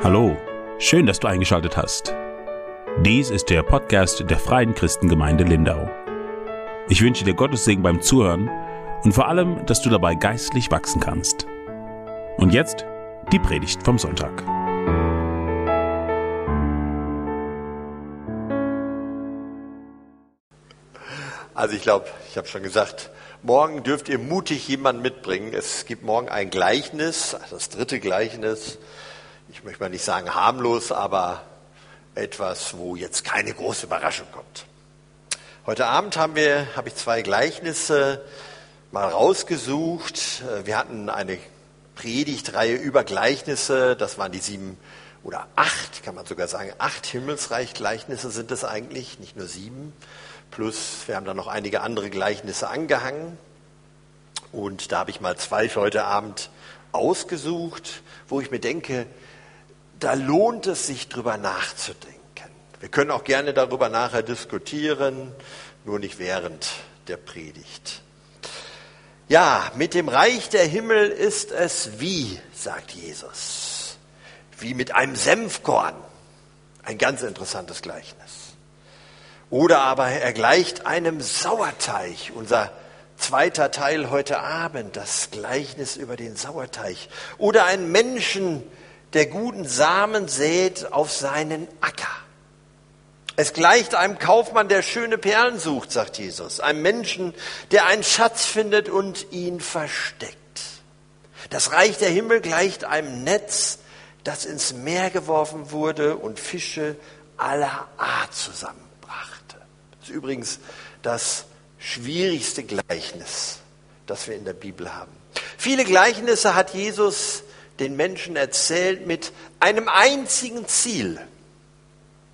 Hallo, schön, dass du eingeschaltet hast. Dies ist der Podcast der Freien Christengemeinde Lindau. Ich wünsche dir Gottes Segen beim Zuhören und vor allem, dass du dabei geistlich wachsen kannst. Und jetzt die Predigt vom Sonntag. Also ich glaube, ich habe schon gesagt, morgen dürft ihr mutig jemanden mitbringen. Es gibt morgen ein Gleichnis, das dritte Gleichnis. Ich möchte mal nicht sagen harmlos, aber etwas, wo jetzt keine große Überraschung kommt. Heute Abend haben wir, habe ich zwei Gleichnisse mal rausgesucht. Wir hatten eine Predigtreihe über Gleichnisse. Das waren die sieben oder acht, kann man sogar sagen, acht Himmelsreich-Gleichnisse sind es eigentlich, nicht nur sieben. Plus, wir haben da noch einige andere Gleichnisse angehangen. Und da habe ich mal zwei für heute Abend ausgesucht, wo ich mir denke, da lohnt es sich drüber nachzudenken. Wir können auch gerne darüber nachher diskutieren, nur nicht während der Predigt. Ja, mit dem Reich der Himmel ist es wie, sagt Jesus, wie mit einem Senfkorn. Ein ganz interessantes Gleichnis. Oder aber er gleicht einem Sauerteig. Unser zweiter Teil heute Abend, das Gleichnis über den Sauerteig. Oder ein Menschen, der guten Samen sät auf seinen Acker. Es gleicht einem Kaufmann, der schöne Perlen sucht, sagt Jesus. Einem Menschen, der einen Schatz findet und ihn versteckt. Das Reich der Himmel gleicht einem Netz, das ins Meer geworfen wurde und Fische aller Art zusammen ist übrigens das schwierigste Gleichnis, das wir in der Bibel haben. Viele Gleichnisse hat Jesus den Menschen erzählt mit einem einzigen Ziel,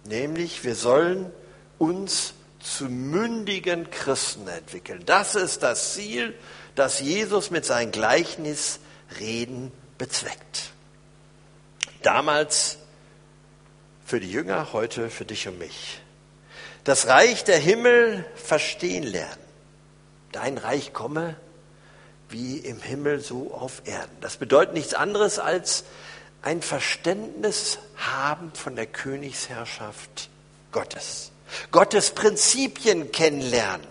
nämlich wir sollen uns zu mündigen Christen entwickeln. Das ist das Ziel, das Jesus mit seinen Gleichnisreden bezweckt. Damals für die Jünger, heute für dich und mich das Reich der Himmel verstehen lernen. Dein Reich komme wie im Himmel so auf Erden. Das bedeutet nichts anderes als ein Verständnis haben von der Königsherrschaft Gottes. Gottes Prinzipien kennenlernen.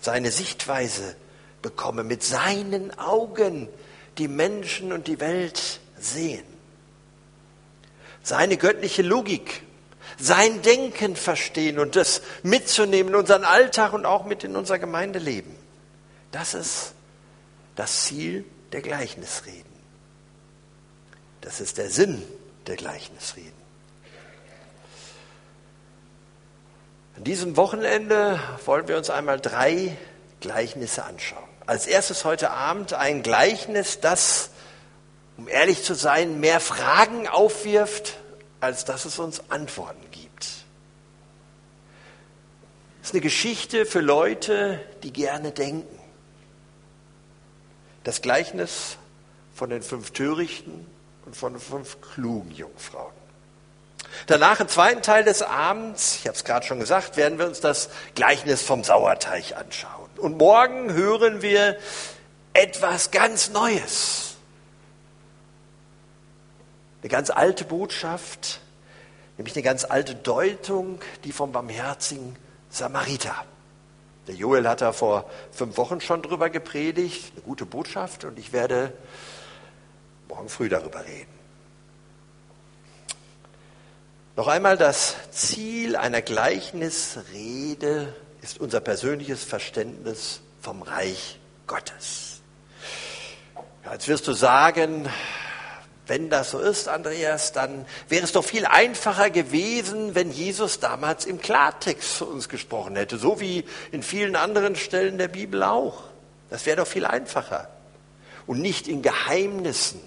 Seine Sichtweise bekomme mit seinen Augen die Menschen und die Welt sehen. Seine göttliche Logik sein Denken verstehen und das mitzunehmen in unseren Alltag und auch mit in unser Gemeindeleben. Das ist das Ziel der Gleichnisreden. Das ist der Sinn der Gleichnisreden. An diesem Wochenende wollen wir uns einmal drei Gleichnisse anschauen. Als erstes heute Abend ein Gleichnis, das, um ehrlich zu sein, mehr Fragen aufwirft, als dass es uns Antworten gibt. Es ist eine Geschichte für Leute, die gerne denken. Das Gleichnis von den fünf Törichten und von den fünf klugen Jungfrauen. Danach im zweiten Teil des Abends, ich habe es gerade schon gesagt, werden wir uns das Gleichnis vom Sauerteig anschauen. Und morgen hören wir etwas ganz Neues. Eine ganz alte Botschaft, nämlich eine ganz alte Deutung, die vom barmherzigen Samariter. Der Joel hat da vor fünf Wochen schon drüber gepredigt, eine gute Botschaft, und ich werde morgen früh darüber reden. Noch einmal, das Ziel einer Gleichnisrede ist unser persönliches Verständnis vom Reich Gottes. Ja, jetzt wirst du sagen, wenn das so ist, Andreas, dann wäre es doch viel einfacher gewesen, wenn Jesus damals im Klartext zu uns gesprochen hätte, so wie in vielen anderen Stellen der Bibel auch. Das wäre doch viel einfacher. Und nicht in Geheimnissen,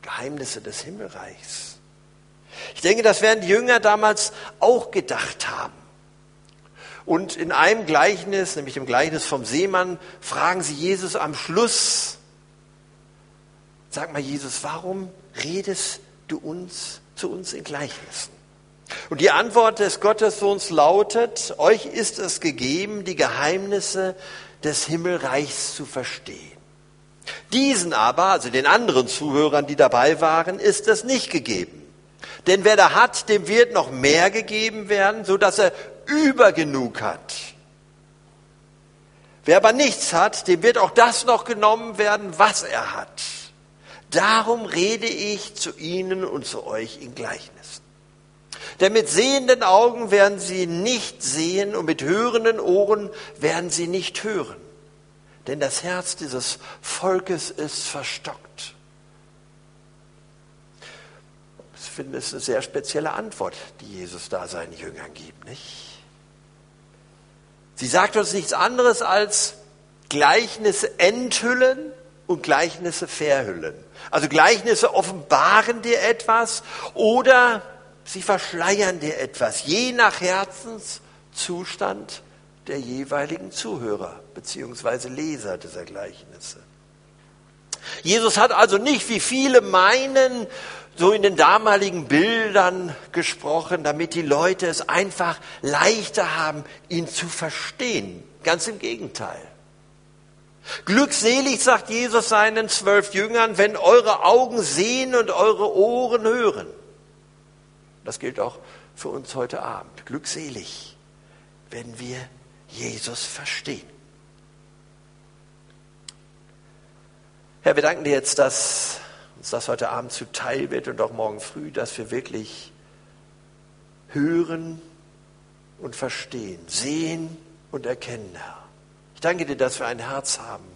Geheimnisse des Himmelreichs. Ich denke, das werden die Jünger damals auch gedacht haben. Und in einem Gleichnis, nämlich im Gleichnis vom Seemann, fragen sie Jesus am Schluss, sag mal Jesus, warum redest du uns zu uns in Gleichnissen? Und die Antwort des Gottessohns lautet, euch ist es gegeben, die Geheimnisse des Himmelreichs zu verstehen. Diesen aber, also den anderen Zuhörern, die dabei waren, ist es nicht gegeben. Denn wer da hat, dem wird noch mehr gegeben werden, so dass er übergenug hat. Wer aber nichts hat, dem wird auch das noch genommen werden, was er hat. Darum rede ich zu ihnen und zu euch in Gleichnissen. Denn mit sehenden Augen werden sie nicht sehen und mit hörenden Ohren werden sie nicht hören. Denn das Herz dieses Volkes ist verstockt. Ich finde, es eine sehr spezielle Antwort, die Jesus da seinen Jüngern gibt, nicht? Sie sagt uns nichts anderes als Gleichnisse enthüllen und Gleichnisse verhüllen. Also Gleichnisse offenbaren dir etwas oder sie verschleiern dir etwas, je nach Herzenszustand der jeweiligen Zuhörer bzw. Leser dieser Gleichnisse. Jesus hat also nicht, wie viele meinen, so in den damaligen Bildern gesprochen, damit die Leute es einfach leichter haben, ihn zu verstehen. Ganz im Gegenteil. Glückselig, sagt Jesus seinen zwölf Jüngern, wenn eure Augen sehen und eure Ohren hören. Das gilt auch für uns heute Abend. Glückselig, wenn wir Jesus verstehen. Herr, wir danken dir jetzt, dass uns das heute Abend zuteil wird und auch morgen früh, dass wir wirklich hören und verstehen, sehen und erkennen, Herr. Ich danke dir, dass wir ein Herz haben,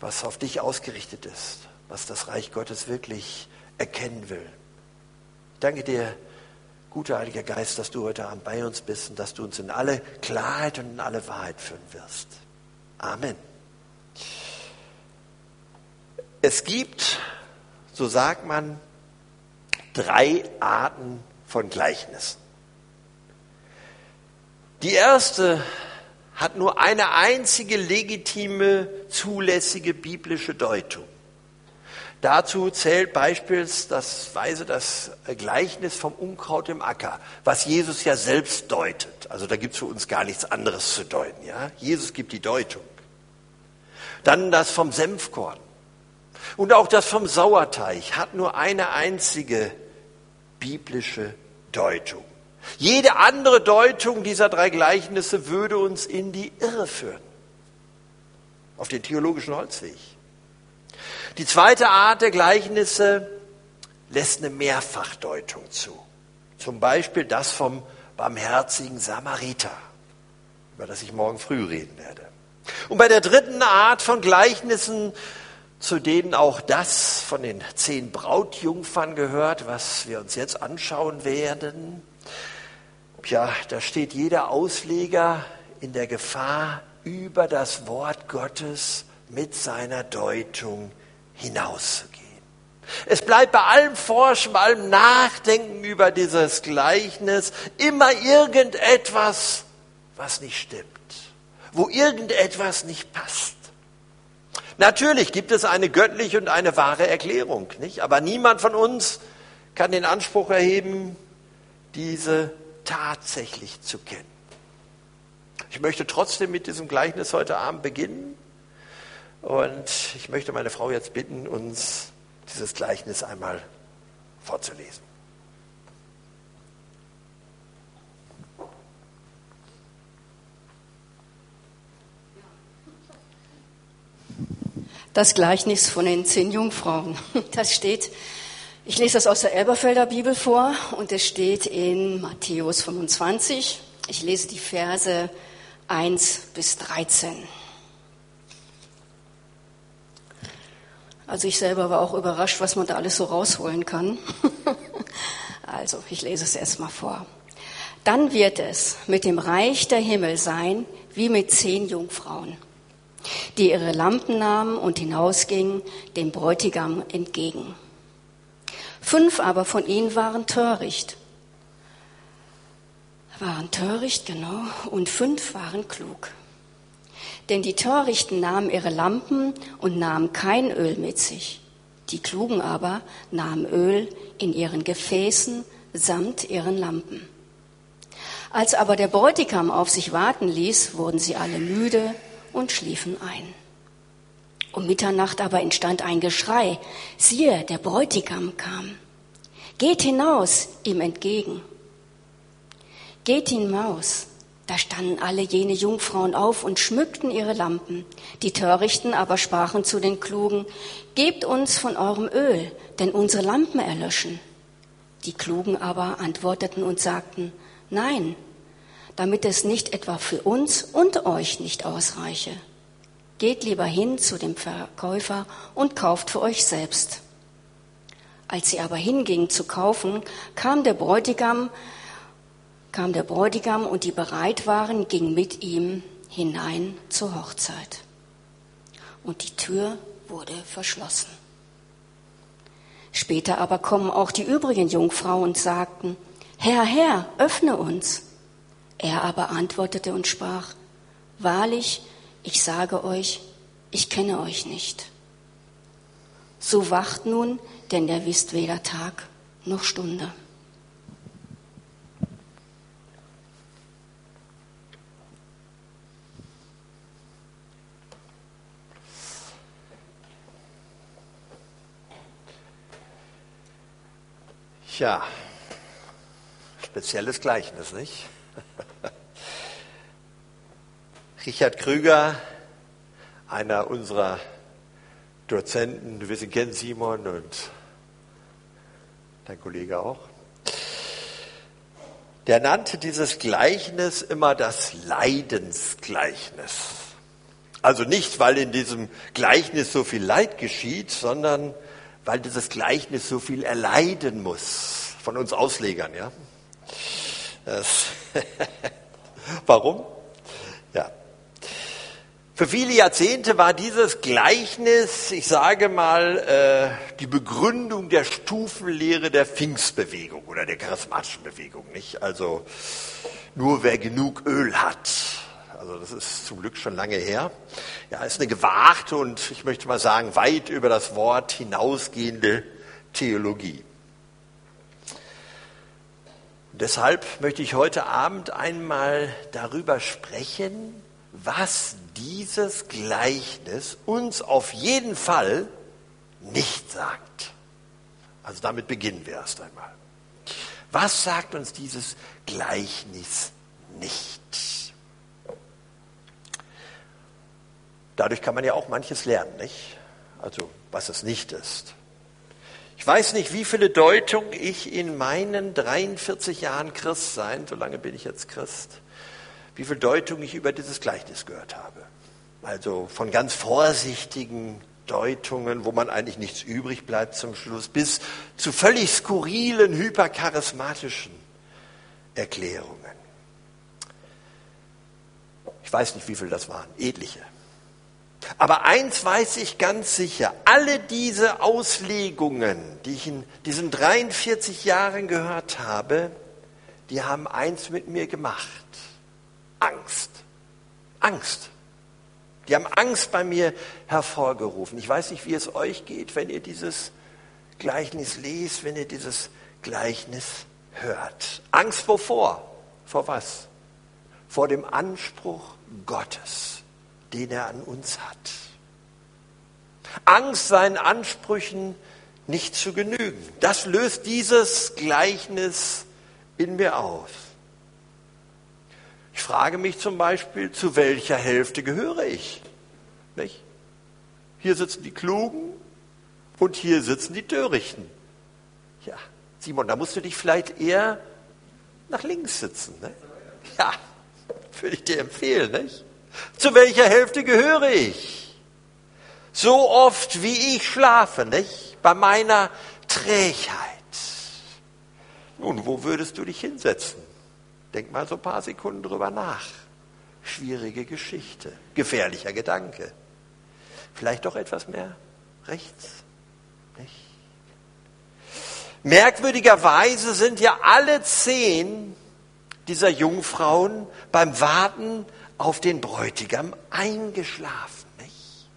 was auf dich ausgerichtet ist, was das Reich Gottes wirklich erkennen will. Ich danke dir, guter Heiliger Geist, dass du heute Abend bei uns bist und dass du uns in alle Klarheit und in alle Wahrheit führen wirst. Amen. Es gibt, so sagt man, drei Arten von Gleichnissen. Die erste hat nur eine einzige legitime, zulässige biblische Deutung. Dazu zählt beispielsweise das Gleichnis vom Unkraut im Acker, was Jesus ja selbst deutet. Also da gibt es für uns gar nichts anderes zu deuten. Ja? Jesus gibt die Deutung. Dann das vom Senfkorn. Und auch das vom Sauerteig hat nur eine einzige biblische Deutung. Jede andere Deutung dieser drei Gleichnisse würde uns in die Irre führen, auf den theologischen Holzweg. Die zweite Art der Gleichnisse lässt eine Mehrfachdeutung zu. Zum Beispiel das vom barmherzigen Samariter, über das ich morgen früh reden werde. Und bei der dritten Art von Gleichnissen, zu denen auch das von den zehn Brautjungfern gehört, was wir uns jetzt anschauen werden, ja, da steht jeder Ausleger in der Gefahr, über das Wort Gottes mit seiner Deutung hinauszugehen. Es bleibt bei allem Forschen, bei allem Nachdenken über dieses Gleichnis immer irgendetwas, was nicht stimmt, wo irgendetwas nicht passt. Natürlich gibt es eine göttliche und eine wahre Erklärung, nicht? Aber niemand von uns kann den Anspruch erheben, diese tatsächlich zu kennen. Ich möchte trotzdem mit diesem Gleichnis heute Abend beginnen und ich möchte meine Frau jetzt bitten, uns dieses Gleichnis einmal vorzulesen. Das Gleichnis von den zehn Jungfrauen. Das steht ich lese das aus der Elberfelder Bibel vor und es steht in Matthäus 25. Ich lese die Verse 1 bis 13. Also ich selber war auch überrascht, was man da alles so rausholen kann. also ich lese es erstmal vor. Dann wird es mit dem Reich der Himmel sein wie mit zehn Jungfrauen, die ihre Lampen nahmen und hinausgingen dem Bräutigam entgegen. Fünf aber von ihnen waren töricht. Waren töricht, genau, und fünf waren klug. Denn die Törichten nahmen ihre Lampen und nahmen kein Öl mit sich. Die Klugen aber nahmen Öl in ihren Gefäßen samt ihren Lampen. Als aber der Bräutigam auf sich warten ließ, wurden sie alle müde und schliefen ein. Um Mitternacht aber entstand ein Geschrei. Siehe, der Bräutigam kam. Geht hinaus ihm entgegen. Geht hinaus. Da standen alle jene Jungfrauen auf und schmückten ihre Lampen. Die Törichten aber sprachen zu den Klugen, Gebt uns von eurem Öl, denn unsere Lampen erlöschen. Die Klugen aber antworteten und sagten, Nein, damit es nicht etwa für uns und euch nicht ausreiche. Geht lieber hin zu dem Verkäufer und kauft für euch selbst. Als sie aber hingingen zu kaufen, kam der Bräutigam, kam der Bräutigam und die bereit waren, gingen mit ihm hinein zur Hochzeit. Und die Tür wurde verschlossen. Später aber kommen auch die übrigen Jungfrauen und sagten, Herr, Herr, öffne uns. Er aber antwortete und sprach, Wahrlich, ich sage euch, ich kenne euch nicht. So wacht nun, denn ihr wisst weder Tag noch Stunde. Tja, spezielles Gleichnis, nicht? Richard Krüger, einer unserer Dozenten, ihn kennen, Simon, und dein Kollege auch, der nannte dieses Gleichnis immer das Leidensgleichnis. Also nicht, weil in diesem Gleichnis so viel Leid geschieht, sondern weil dieses Gleichnis so viel erleiden muss. Von uns Auslegern, ja. Das Warum? Für viele Jahrzehnte war dieses Gleichnis, ich sage mal, äh, die Begründung der Stufenlehre der Pfingstbewegung oder der charismatischen Bewegung, nicht? Also nur wer genug Öl hat. Also das ist zum Glück schon lange her. Ja, ist eine gewagte und ich möchte mal sagen weit über das Wort hinausgehende Theologie. Deshalb möchte ich heute Abend einmal darüber sprechen, was dieses Gleichnis uns auf jeden Fall nicht sagt. Also damit beginnen wir erst einmal. Was sagt uns dieses Gleichnis nicht? Dadurch kann man ja auch manches lernen, nicht? Also was es nicht ist. Ich weiß nicht, wie viele Deutungen ich in meinen 43 Jahren Christsein, so lange bin ich jetzt Christ, wie viele Deutungen ich über dieses Gleichnis gehört habe. Also von ganz vorsichtigen Deutungen, wo man eigentlich nichts übrig bleibt zum Schluss, bis zu völlig skurrilen, hypercharismatischen Erklärungen. Ich weiß nicht, wie viele das waren, etliche. Aber eins weiß ich ganz sicher, alle diese Auslegungen, die ich in diesen 43 Jahren gehört habe, die haben eins mit mir gemacht. Angst. Angst. Die haben Angst bei mir hervorgerufen. Ich weiß nicht, wie es euch geht, wenn ihr dieses Gleichnis lest, wenn ihr dieses Gleichnis hört. Angst wovor? Vor was? Vor dem Anspruch Gottes den er an uns hat. Angst, seinen Ansprüchen nicht zu genügen. Das löst dieses Gleichnis in mir aus. Ich frage mich zum Beispiel, zu welcher Hälfte gehöre ich? Nicht? Hier sitzen die Klugen und hier sitzen die Törichten. Ja, Simon, da musst du dich vielleicht eher nach links sitzen. Ne? Ja, würde ich dir empfehlen, nicht? Zu welcher Hälfte gehöre ich? So oft wie ich schlafe, nicht? Bei meiner Trägheit. Nun, wo würdest du dich hinsetzen? Denk mal so ein paar Sekunden drüber nach. Schwierige Geschichte, gefährlicher Gedanke. Vielleicht doch etwas mehr rechts, nicht? Merkwürdigerweise sind ja alle zehn dieser Jungfrauen beim Warten auf den Bräutigam eingeschlafen. Nicht?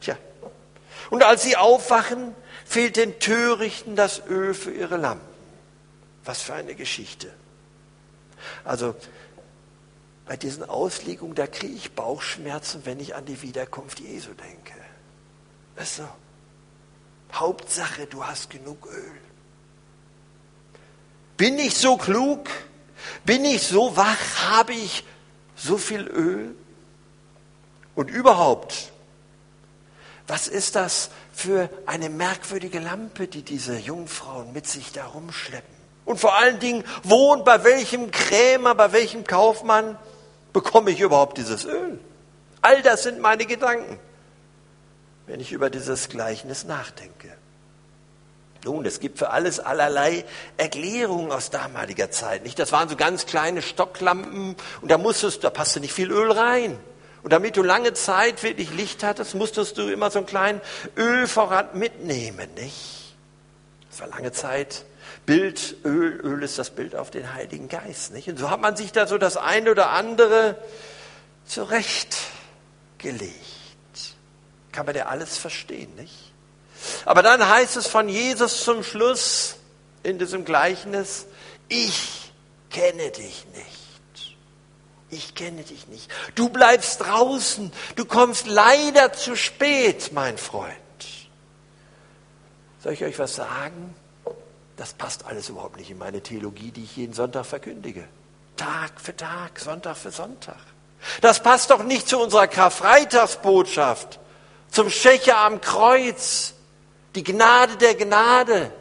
Tja. Und als sie aufwachen, fehlt den Törichten das Öl für ihre Lampen. Was für eine Geschichte. Also bei diesen Auslegungen, da kriege ich Bauchschmerzen, wenn ich an die Wiederkunft Jesu denke. Weißt du? Hauptsache, du hast genug Öl. Bin ich so klug? Bin ich so wach? Habe ich so viel Öl? Und überhaupt, was ist das für eine merkwürdige Lampe, die diese Jungfrauen mit sich da rumschleppen? Und vor allen Dingen, wo und bei welchem Krämer, bei welchem Kaufmann bekomme ich überhaupt dieses Öl? All das sind meine Gedanken, wenn ich über dieses Gleichnis nachdenke. Nun, es gibt für alles allerlei Erklärungen aus damaliger Zeit. Nicht? Das waren so ganz kleine Stocklampen und da musstest, da passte nicht viel Öl rein. Und damit du lange Zeit wirklich Licht hattest, musstest du immer so einen kleinen Ölvorrat mitnehmen, nicht? Das war lange Zeit Bild, Öl, Öl ist das Bild auf den Heiligen Geist, nicht? Und so hat man sich da so das eine oder andere zurechtgelegt. Kann man ja alles verstehen, nicht? Aber dann heißt es von Jesus zum Schluss in diesem Gleichnis, ich kenne dich nicht. Ich kenne dich nicht. Du bleibst draußen. Du kommst leider zu spät, mein Freund. Soll ich euch was sagen? Das passt alles überhaupt nicht in meine Theologie, die ich jeden Sonntag verkündige. Tag für Tag, Sonntag für Sonntag. Das passt doch nicht zu unserer Karfreitagsbotschaft, zum Schächer am Kreuz, die Gnade der Gnade.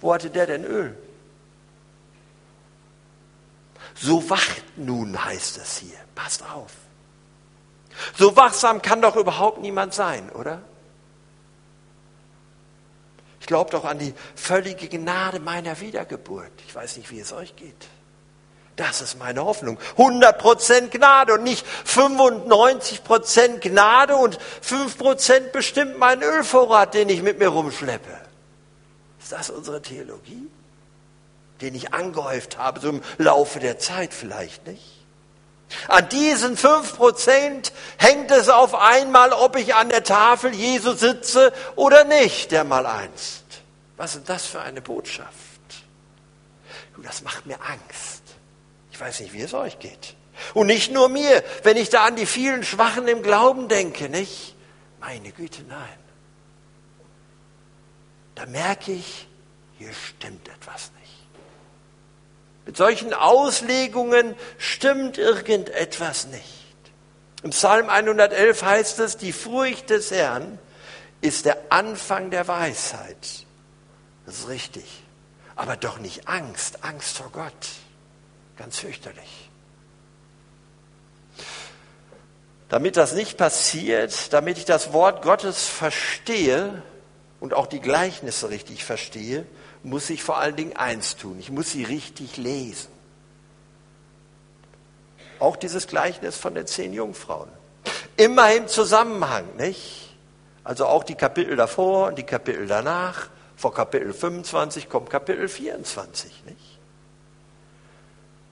Wo hatte der denn Öl? So wacht nun, heißt es hier. Passt auf. So wachsam kann doch überhaupt niemand sein, oder? Ich glaube doch an die völlige Gnade meiner Wiedergeburt. Ich weiß nicht, wie es euch geht. Das ist meine Hoffnung. 100% Gnade und nicht 95% Gnade und 5% bestimmt mein Ölvorrat, den ich mit mir rumschleppe. Ist das unsere Theologie? Den ich angehäuft habe, so im Laufe der Zeit vielleicht nicht? An diesen 5% hängt es auf einmal, ob ich an der Tafel Jesu sitze oder nicht, der mal einst. Was ist das für eine Botschaft? Du, das macht mir Angst. Ich weiß nicht, wie es euch geht. Und nicht nur mir, wenn ich da an die vielen Schwachen im Glauben denke, nicht? Meine Güte, nein. Da merke ich, hier stimmt etwas nicht. Mit solchen Auslegungen stimmt irgendetwas nicht. Im Psalm 111 heißt es, die Furcht des Herrn ist der Anfang der Weisheit. Das ist richtig. Aber doch nicht Angst, Angst vor Gott. Ganz fürchterlich. Damit das nicht passiert, damit ich das Wort Gottes verstehe und auch die Gleichnisse richtig verstehe, muss ich vor allen Dingen eins tun. Ich muss sie richtig lesen. Auch dieses Gleichnis von den zehn Jungfrauen. Immer im Zusammenhang, nicht? Also auch die Kapitel davor und die Kapitel danach. Vor Kapitel 25 kommt Kapitel 24, nicht?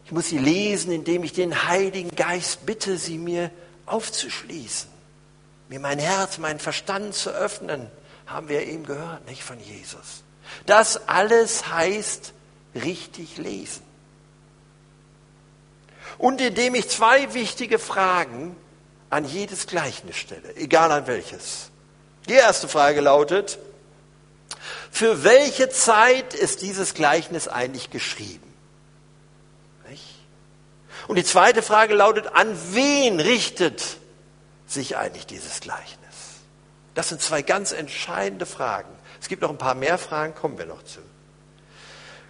Ich muss sie lesen, indem ich den Heiligen Geist bitte, sie mir aufzuschließen, mir mein Herz, meinen Verstand zu öffnen, haben wir eben gehört, nicht von Jesus. Das alles heißt richtig lesen. Und indem ich zwei wichtige Fragen an jedes Gleichnis stelle, egal an welches. Die erste Frage lautet, für welche Zeit ist dieses Gleichnis eigentlich geschrieben? Und die zweite Frage lautet, an wen richtet sich eigentlich dieses Gleichnis? Das sind zwei ganz entscheidende Fragen. Es gibt noch ein paar mehr Fragen, kommen wir noch zu.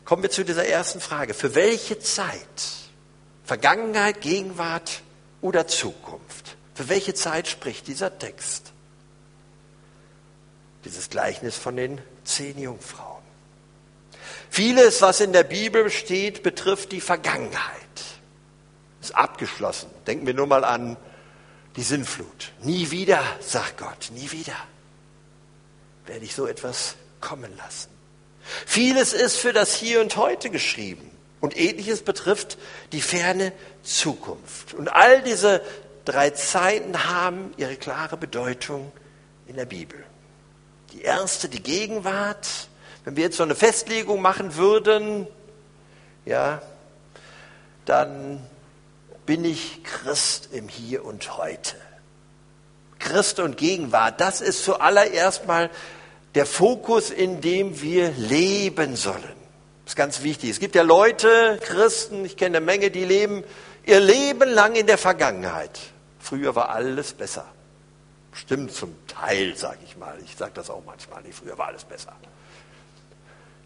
Kommen wir zu dieser ersten Frage. Für welche Zeit? Vergangenheit, Gegenwart oder Zukunft? Für welche Zeit spricht dieser Text? Dieses Gleichnis von den zehn Jungfrauen. Vieles, was in der Bibel steht, betrifft die Vergangenheit ist abgeschlossen. Denken wir nur mal an die Sinnflut. Nie wieder, sagt Gott, nie wieder werde ich so etwas kommen lassen. Vieles ist für das Hier und Heute geschrieben und ähnliches betrifft die ferne Zukunft. Und all diese drei Zeiten haben ihre klare Bedeutung in der Bibel. Die erste, die Gegenwart. Wenn wir jetzt so eine Festlegung machen würden, ja, dann bin ich Christ im Hier und Heute. Christ und Gegenwart, das ist zuallererst mal der Fokus, in dem wir leben sollen. Das ist ganz wichtig. Es gibt ja Leute, Christen, ich kenne eine Menge, die leben ihr Leben lang in der Vergangenheit. Früher war alles besser. Stimmt zum Teil, sage ich mal. Ich sage das auch manchmal. Nee, früher war alles besser.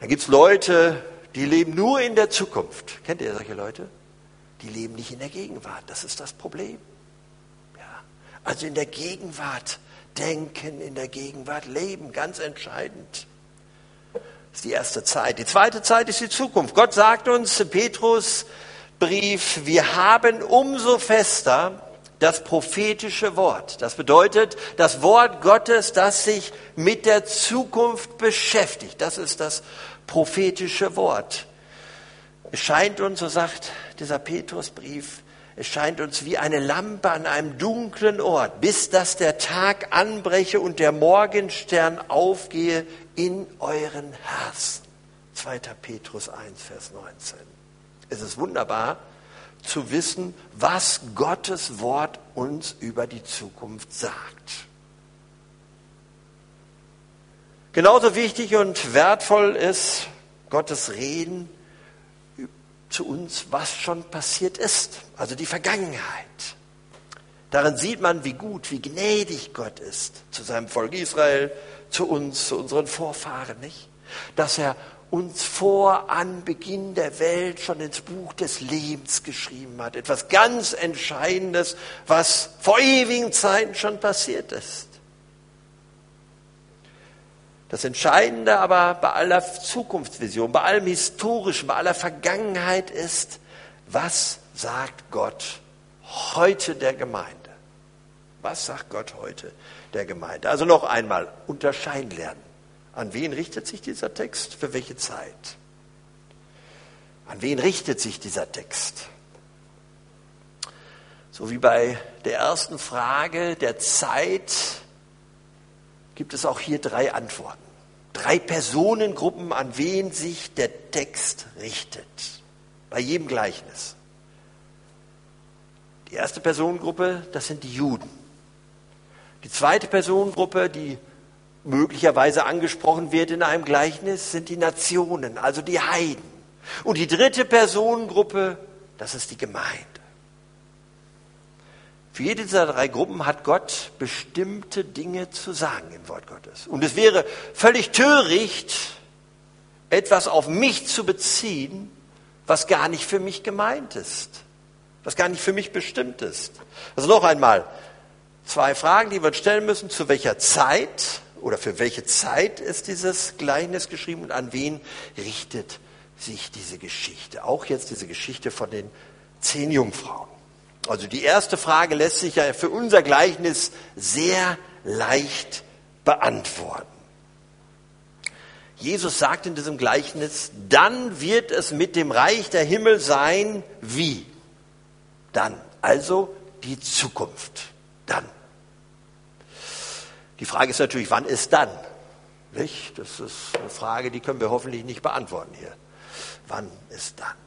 Dann gibt es Leute, die leben nur in der Zukunft. Kennt ihr solche Leute? Die leben nicht in der Gegenwart. Das ist das Problem. Also in der Gegenwart denken, in der Gegenwart leben, ganz entscheidend. Das ist die erste Zeit. Die zweite Zeit ist die Zukunft. Gott sagt uns, Petrus Brief, wir haben umso fester das prophetische Wort. Das bedeutet das Wort Gottes, das sich mit der Zukunft beschäftigt. Das ist das prophetische Wort. Es scheint uns, so sagt dieser Petrusbrief, es scheint uns wie eine Lampe an einem dunklen Ort, bis dass der Tag anbreche und der Morgenstern aufgehe in euren Herzen. 2. Petrus 1, Vers 19. Es ist wunderbar zu wissen, was Gottes Wort uns über die Zukunft sagt. Genauso wichtig und wertvoll ist Gottes Reden zu uns, was schon passiert ist, also die Vergangenheit. Darin sieht man, wie gut, wie gnädig Gott ist zu seinem Volk Israel, zu uns, zu unseren Vorfahren, nicht? Dass er uns vor Anbeginn der Welt schon ins Buch des Lebens geschrieben hat. Etwas ganz Entscheidendes, was vor ewigen Zeiten schon passiert ist. Das Entscheidende aber bei aller Zukunftsvision, bei allem Historischen, bei aller Vergangenheit ist, was sagt Gott heute der Gemeinde? Was sagt Gott heute der Gemeinde? Also noch einmal, unterscheiden lernen. An wen richtet sich dieser Text? Für welche Zeit? An wen richtet sich dieser Text? So wie bei der ersten Frage der Zeit gibt es auch hier drei Antworten. Drei Personengruppen, an wen sich der Text richtet. Bei jedem Gleichnis. Die erste Personengruppe, das sind die Juden. Die zweite Personengruppe, die möglicherweise angesprochen wird in einem Gleichnis, sind die Nationen, also die Heiden. Und die dritte Personengruppe, das ist die Gemeinde. Für jede dieser drei Gruppen hat Gott bestimmte Dinge zu sagen im Wort Gottes. Und es wäre völlig töricht, etwas auf mich zu beziehen, was gar nicht für mich gemeint ist, was gar nicht für mich bestimmt ist. Also noch einmal, zwei Fragen, die wir uns stellen müssen. Zu welcher Zeit oder für welche Zeit ist dieses Gleichnis geschrieben und an wen richtet sich diese Geschichte? Auch jetzt diese Geschichte von den zehn Jungfrauen. Also die erste Frage lässt sich ja für unser Gleichnis sehr leicht beantworten. Jesus sagt in diesem Gleichnis, dann wird es mit dem Reich der Himmel sein, wie? Dann, also die Zukunft, dann. Die Frage ist natürlich, wann ist dann? Nicht? Das ist eine Frage, die können wir hoffentlich nicht beantworten hier. Wann ist dann?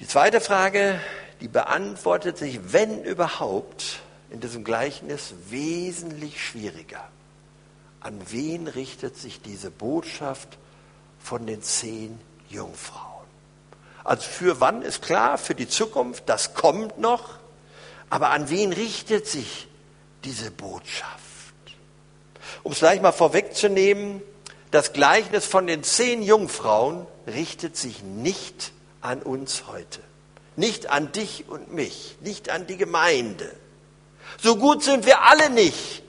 Die zweite Frage, die beantwortet sich, wenn überhaupt, in diesem Gleichnis wesentlich schwieriger. An wen richtet sich diese Botschaft von den zehn Jungfrauen? Also für wann ist klar, für die Zukunft, das kommt noch, aber an wen richtet sich diese Botschaft. Um es gleich mal vorwegzunehmen, das Gleichnis von den zehn Jungfrauen richtet sich nicht an uns heute, nicht an dich und mich, nicht an die Gemeinde. So gut sind wir alle nicht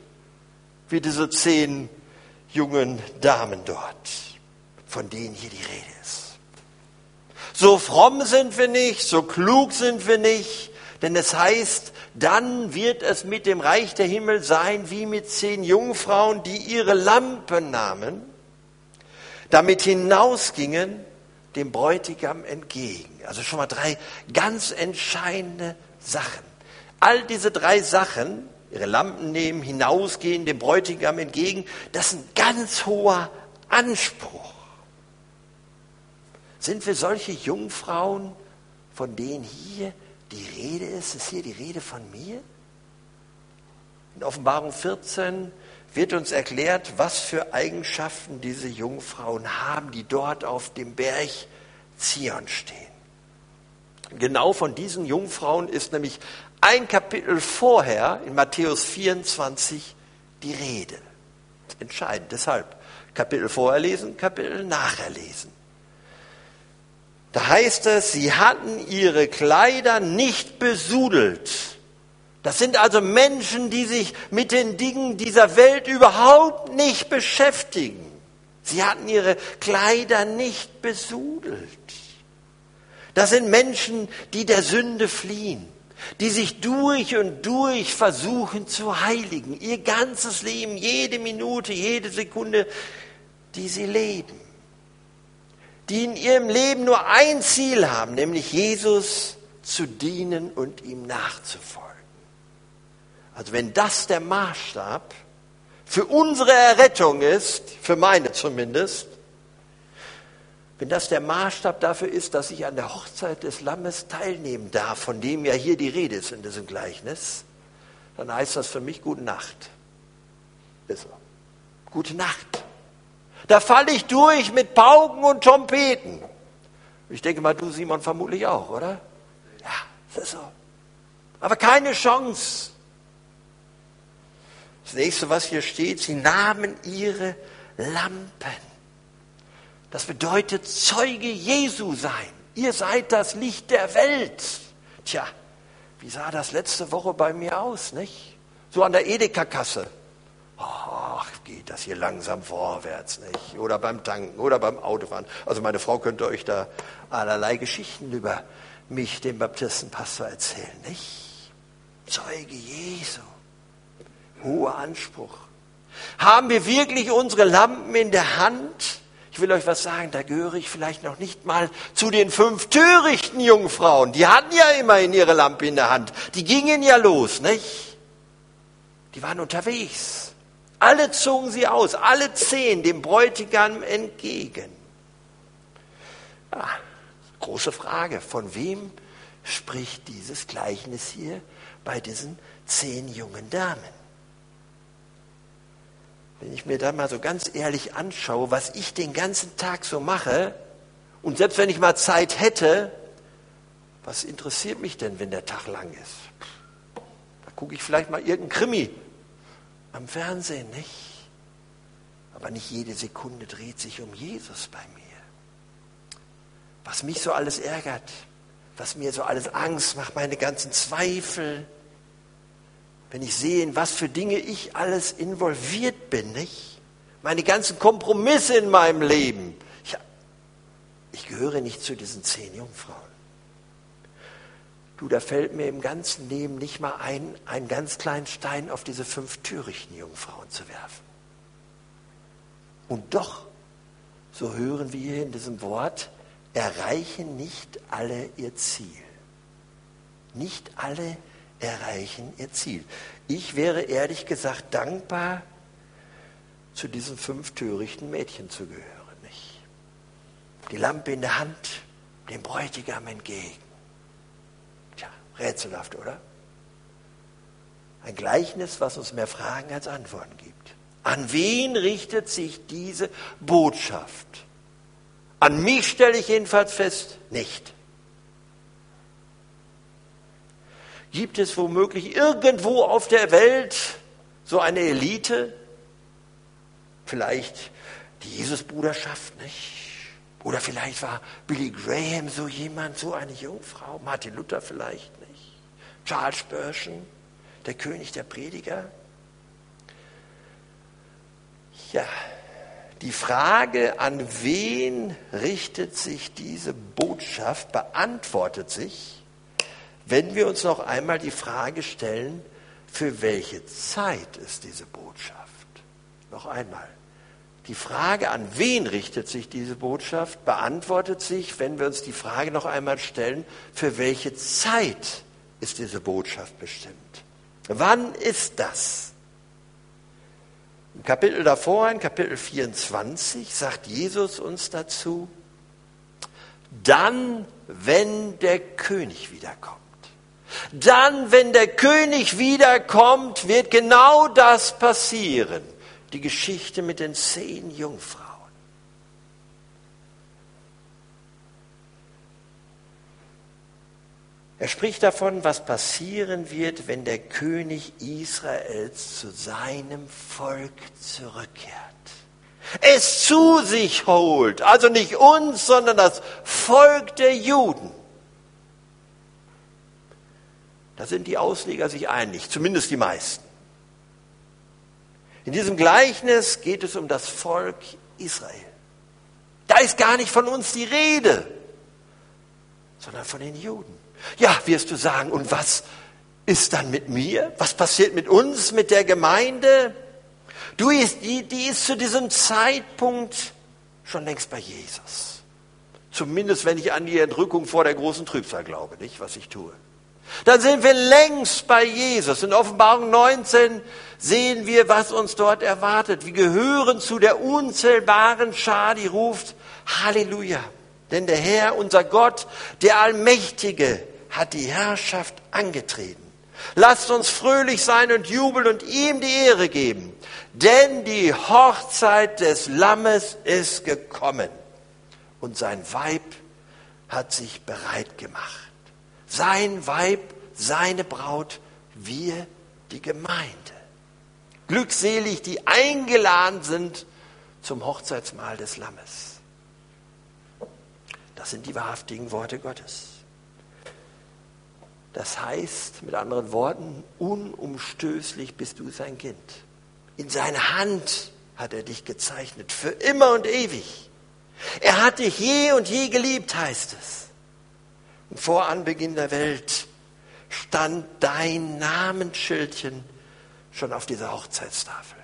wie diese zehn jungen Damen dort, von denen hier die Rede ist. So fromm sind wir nicht, so klug sind wir nicht, denn es heißt, dann wird es mit dem Reich der Himmel sein wie mit zehn Jungfrauen, die ihre Lampen nahmen, damit hinausgingen dem Bräutigam entgegen. Also schon mal drei ganz entscheidende Sachen. All diese drei Sachen, ihre Lampen nehmen, hinausgehen, dem Bräutigam entgegen, das ist ein ganz hoher Anspruch. Sind wir solche Jungfrauen, von denen hier die Rede ist, ist hier die Rede von mir? In Offenbarung 14 wird uns erklärt, was für Eigenschaften diese Jungfrauen haben, die dort auf dem Berg Zion stehen. Genau von diesen Jungfrauen ist nämlich ein Kapitel vorher in Matthäus 24 die Rede. Entscheidend. Deshalb Kapitel vorher lesen, Kapitel nachher lesen. Da heißt es, sie hatten ihre Kleider nicht besudelt. Das sind also Menschen, die sich mit den Dingen dieser Welt überhaupt nicht beschäftigen. Sie hatten ihre Kleider nicht besudelt. Das sind Menschen, die der Sünde fliehen, die sich durch und durch versuchen zu heiligen, ihr ganzes Leben, jede Minute, jede Sekunde, die sie leben, die in ihrem Leben nur ein Ziel haben, nämlich Jesus zu dienen und ihm nachzufolgen. Also wenn das der Maßstab für unsere Errettung ist, für meine zumindest, wenn das der Maßstab dafür ist, dass ich an der Hochzeit des Lammes teilnehmen darf, von dem ja hier die Rede ist in diesem Gleichnis, dann heißt das für mich gute Nacht. Ist so. Gute Nacht. Da falle ich durch mit Pauken und Trompeten. Ich denke mal, du Simon vermutlich auch, oder? Ja, das ist so. Aber keine Chance. Das nächste, was hier steht, sie nahmen ihre Lampen. Das bedeutet Zeuge Jesu sein. Ihr seid das Licht der Welt. Tja, wie sah das letzte Woche bei mir aus, nicht? So an der Edeka-Kasse. Ach, geht das hier langsam vorwärts, nicht? Oder beim Tanken oder beim Autofahren. Also meine Frau könnte euch da allerlei Geschichten über mich, den Baptistenpastor, erzählen, nicht? Zeuge Jesu. Hoher Anspruch. Haben wir wirklich unsere Lampen in der Hand? Ich will euch was sagen, da gehöre ich vielleicht noch nicht mal zu den fünf törichten Jungfrauen. Die hatten ja immerhin ihre Lampe in der Hand. Die gingen ja los, nicht? Die waren unterwegs. Alle zogen sie aus, alle zehn dem Bräutigam entgegen. Ja, große Frage, von wem spricht dieses Gleichnis hier bei diesen zehn jungen Damen? Wenn ich mir da mal so ganz ehrlich anschaue, was ich den ganzen Tag so mache, und selbst wenn ich mal Zeit hätte, was interessiert mich denn, wenn der Tag lang ist? Da gucke ich vielleicht mal irgendeinen Krimi am Fernsehen, nicht? Aber nicht jede Sekunde dreht sich um Jesus bei mir. Was mich so alles ärgert, was mir so alles Angst macht, meine ganzen Zweifel, wenn ich sehe, in was für Dinge ich alles involviert bin, nicht? Meine ganzen Kompromisse in meinem Leben. Ich, ich gehöre nicht zu diesen zehn Jungfrauen. Du, da fällt mir im ganzen Leben nicht mal ein, einen ganz kleinen Stein auf diese fünf törichten Jungfrauen zu werfen. Und doch, so hören wir hier in diesem Wort, erreichen nicht alle ihr Ziel. Nicht alle erreichen ihr Ziel. Ich wäre ehrlich gesagt dankbar, zu diesen fünf törichten Mädchen zu gehören. Nicht? Die Lampe in der Hand, dem Bräutigam entgegen. Tja, rätselhaft, oder? Ein Gleichnis, was uns mehr Fragen als Antworten gibt. An wen richtet sich diese Botschaft? An mich stelle ich jedenfalls fest, nicht. Gibt es womöglich irgendwo auf der Welt so eine Elite? Vielleicht die Jesusbruderschaft, nicht? Oder vielleicht war Billy Graham so jemand, so eine Jungfrau, Martin Luther vielleicht nicht, Charles Spurgeon, der König der Prediger. Ja, die Frage, an wen richtet sich diese Botschaft, beantwortet sich wenn wir uns noch einmal die Frage stellen, für welche Zeit ist diese Botschaft? Noch einmal. Die Frage, an wen richtet sich diese Botschaft, beantwortet sich, wenn wir uns die Frage noch einmal stellen, für welche Zeit ist diese Botschaft bestimmt? Wann ist das? Im Kapitel davor, in Kapitel 24, sagt Jesus uns dazu, dann, wenn der König wiederkommt. Dann, wenn der König wiederkommt, wird genau das passieren. Die Geschichte mit den zehn Jungfrauen. Er spricht davon, was passieren wird, wenn der König Israels zu seinem Volk zurückkehrt. Es zu sich holt, also nicht uns, sondern das Volk der Juden. Da sind die Ausleger sich einig, zumindest die meisten. In diesem Gleichnis geht es um das Volk Israel. Da ist gar nicht von uns die Rede, sondern von den Juden. Ja, wirst du sagen, und was ist dann mit mir? Was passiert mit uns, mit der Gemeinde? Du, die, die ist zu diesem Zeitpunkt schon längst bei Jesus. Zumindest wenn ich an die Entrückung vor der großen Trübsal glaube, nicht, was ich tue. Dann sind wir längst bei Jesus. In Offenbarung 19 sehen wir, was uns dort erwartet. Wir gehören zu der unzählbaren Schar, die ruft Halleluja. Denn der Herr, unser Gott, der Allmächtige, hat die Herrschaft angetreten. Lasst uns fröhlich sein und jubeln und ihm die Ehre geben, denn die Hochzeit des Lammes ist gekommen und sein Weib hat sich bereit gemacht. Sein Weib, seine Braut, wir die Gemeinde. Glückselig, die eingeladen sind zum Hochzeitsmahl des Lammes. Das sind die wahrhaftigen Worte Gottes. Das heißt, mit anderen Worten, unumstößlich bist du sein Kind. In seine Hand hat er dich gezeichnet, für immer und ewig. Er hat dich je und je geliebt, heißt es. Vor Anbeginn der Welt stand dein Namensschildchen schon auf dieser Hochzeitstafel,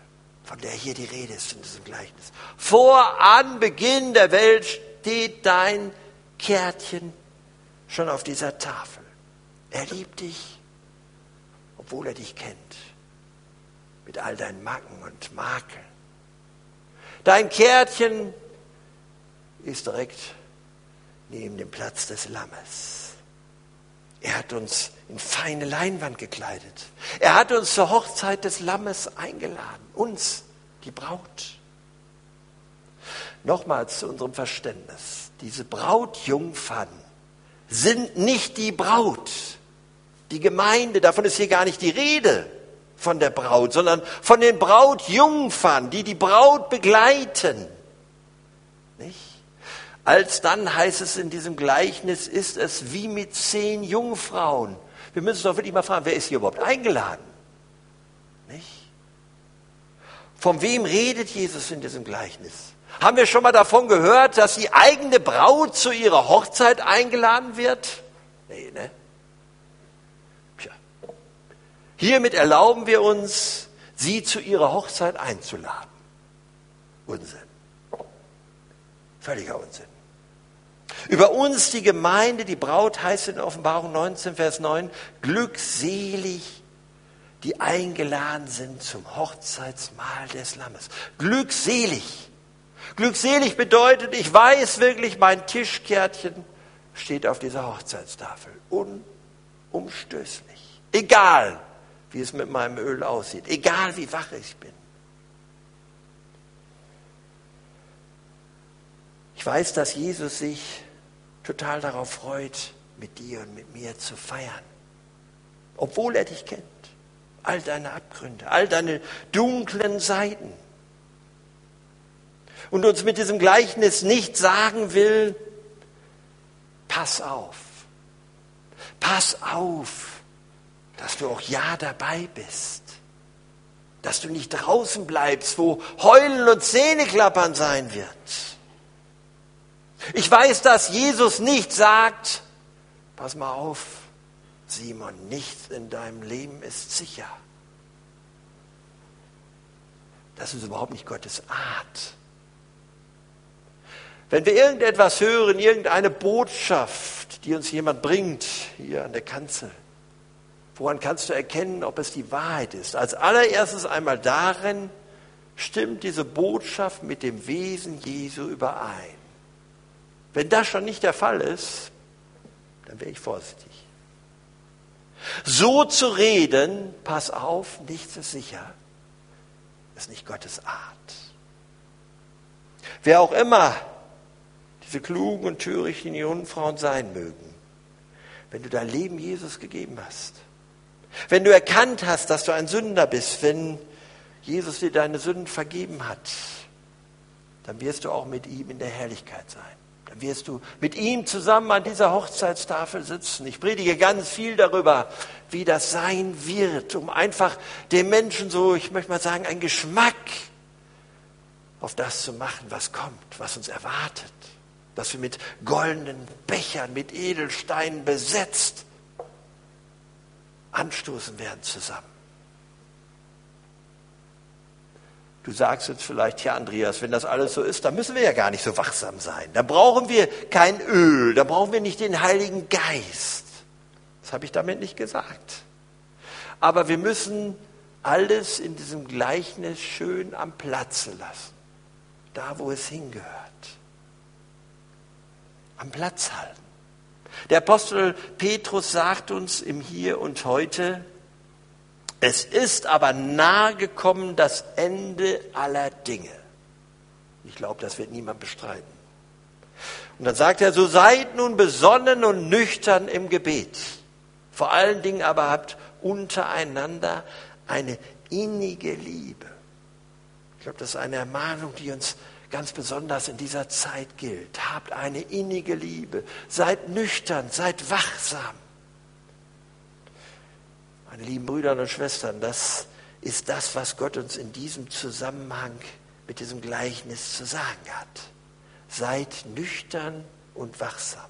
von der hier die Rede ist in diesem Gleichnis. Vor Anbeginn der Welt steht dein Kärtchen schon auf dieser Tafel. Er liebt dich, obwohl er dich kennt, mit all deinen Macken und Makeln. Dein Kärtchen ist direkt neben dem Platz des Lammes. Er hat uns in feine Leinwand gekleidet. Er hat uns zur Hochzeit des Lammes eingeladen, uns, die Braut. Nochmals zu unserem Verständnis. Diese Brautjungfern sind nicht die Braut, die Gemeinde, davon ist hier gar nicht die Rede von der Braut, sondern von den Brautjungfern, die die Braut begleiten. Nicht? Als dann heißt es in diesem Gleichnis, ist es wie mit zehn Jungfrauen. Wir müssen uns doch wirklich mal fragen, wer ist hier überhaupt eingeladen? Nicht? Von wem redet Jesus in diesem Gleichnis? Haben wir schon mal davon gehört, dass die eigene Braut zu ihrer Hochzeit eingeladen wird? Nee, ne? Hiermit erlauben wir uns, sie zu ihrer Hochzeit einzuladen. Unsinn. Völliger Unsinn. Über uns, die Gemeinde, die Braut heißt in Offenbarung 19, Vers 9, glückselig, die eingeladen sind zum Hochzeitsmahl des Lammes. Glückselig. Glückselig bedeutet, ich weiß wirklich, mein Tischkärtchen steht auf dieser Hochzeitstafel. Unumstößlich. Egal, wie es mit meinem Öl aussieht, egal wie wach ich bin. Ich weiß, dass Jesus sich total darauf freut, mit dir und mit mir zu feiern, obwohl er dich kennt. All deine Abgründe, all deine dunklen Seiten. Und uns mit diesem Gleichnis nicht sagen will, pass auf, pass auf, dass du auch ja dabei bist. Dass du nicht draußen bleibst, wo Heulen und Zähneklappern sein wird. Ich weiß, dass Jesus nicht sagt, pass mal auf, Simon, nichts in deinem Leben ist sicher. Das ist überhaupt nicht Gottes Art. Wenn wir irgendetwas hören, irgendeine Botschaft, die uns jemand bringt, hier an der Kanzel, Woran kannst du erkennen, ob es die Wahrheit ist? Als allererstes einmal darin, stimmt diese Botschaft mit dem Wesen Jesu überein. Wenn das schon nicht der Fall ist, dann wäre ich vorsichtig. So zu reden, pass auf, nichts ist sicher, ist nicht Gottes Art. Wer auch immer diese klugen und törichten Jungfrauen sein mögen, wenn du dein Leben Jesus gegeben hast, wenn du erkannt hast, dass du ein Sünder bist, wenn Jesus dir deine Sünden vergeben hat, dann wirst du auch mit ihm in der Herrlichkeit sein. Dann wirst du mit ihm zusammen an dieser Hochzeitstafel sitzen. Ich predige ganz viel darüber, wie das sein wird, um einfach dem Menschen so, ich möchte mal sagen, einen Geschmack auf das zu machen, was kommt, was uns erwartet. Dass wir mit goldenen Bechern, mit Edelsteinen besetzt anstoßen werden zusammen. Du sagst jetzt vielleicht, ja Andreas, wenn das alles so ist, dann müssen wir ja gar nicht so wachsam sein. Da brauchen wir kein Öl, da brauchen wir nicht den Heiligen Geist. Das habe ich damit nicht gesagt. Aber wir müssen alles in diesem Gleichnis schön am Platze lassen. Da, wo es hingehört. Am Platz halten. Der Apostel Petrus sagt uns im Hier und Heute, es ist aber nahe gekommen das Ende aller Dinge. Ich glaube, das wird niemand bestreiten. Und dann sagt er, so seid nun besonnen und nüchtern im Gebet. Vor allen Dingen aber habt untereinander eine innige Liebe. Ich glaube, das ist eine Ermahnung, die uns ganz besonders in dieser Zeit gilt. Habt eine innige Liebe. Seid nüchtern, seid wachsam. Meine lieben Brüder und Schwestern, das ist das, was Gott uns in diesem Zusammenhang mit diesem Gleichnis zu sagen hat. Seid nüchtern und wachsam.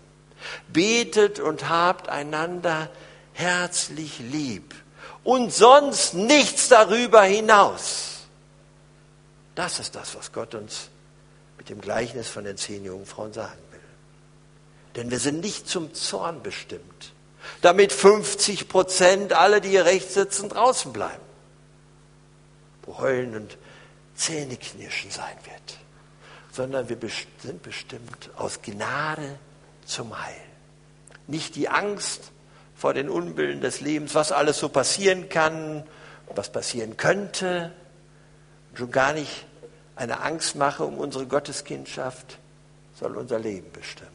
Betet und habt einander herzlich lieb und sonst nichts darüber hinaus. Das ist das, was Gott uns mit dem Gleichnis von den zehn Jungfrauen sagen will. Denn wir sind nicht zum Zorn bestimmt, damit 50 Prozent, alle, die hier rechts sitzen, draußen bleiben, wo Heulen und Zähneknirschen sein wird, sondern wir sind bestimmt aus Gnade zum Heil. Nicht die Angst vor den Unbillen des Lebens, was alles so passieren kann, was passieren könnte, schon gar nicht eine Angstmache um unsere Gotteskindschaft soll unser Leben bestimmen.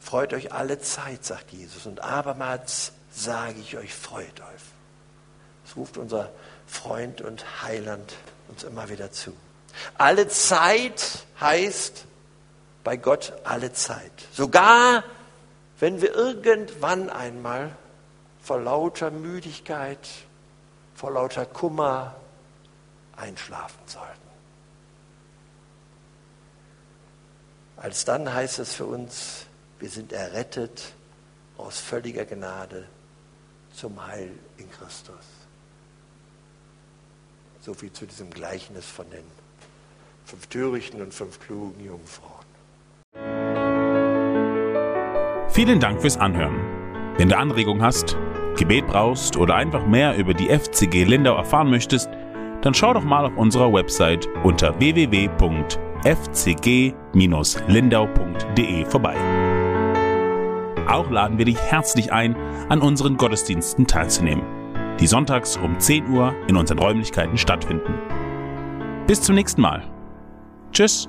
Freut euch alle Zeit, sagt Jesus. Und abermals sage ich euch, freut euch. Das ruft unser Freund und Heiland uns immer wieder zu. Alle Zeit heißt bei Gott alle Zeit. Sogar wenn wir irgendwann einmal vor lauter Müdigkeit, vor lauter Kummer einschlafen sollten. Als dann heißt es für uns, wir sind errettet aus völliger Gnade zum Heil in Christus. So viel zu diesem Gleichnis von den fünf törichten und fünf klugen Jungfrauen. Vielen Dank fürs Anhören. Wenn du Anregungen hast, Gebet brauchst oder einfach mehr über die FCG Lindau erfahren möchtest, dann schau doch mal auf unserer Website unter www.fcg-lindau.de vorbei. Auch laden wir dich herzlich ein, an unseren Gottesdiensten teilzunehmen, die sonntags um 10 Uhr in unseren Räumlichkeiten stattfinden. Bis zum nächsten Mal. Tschüss.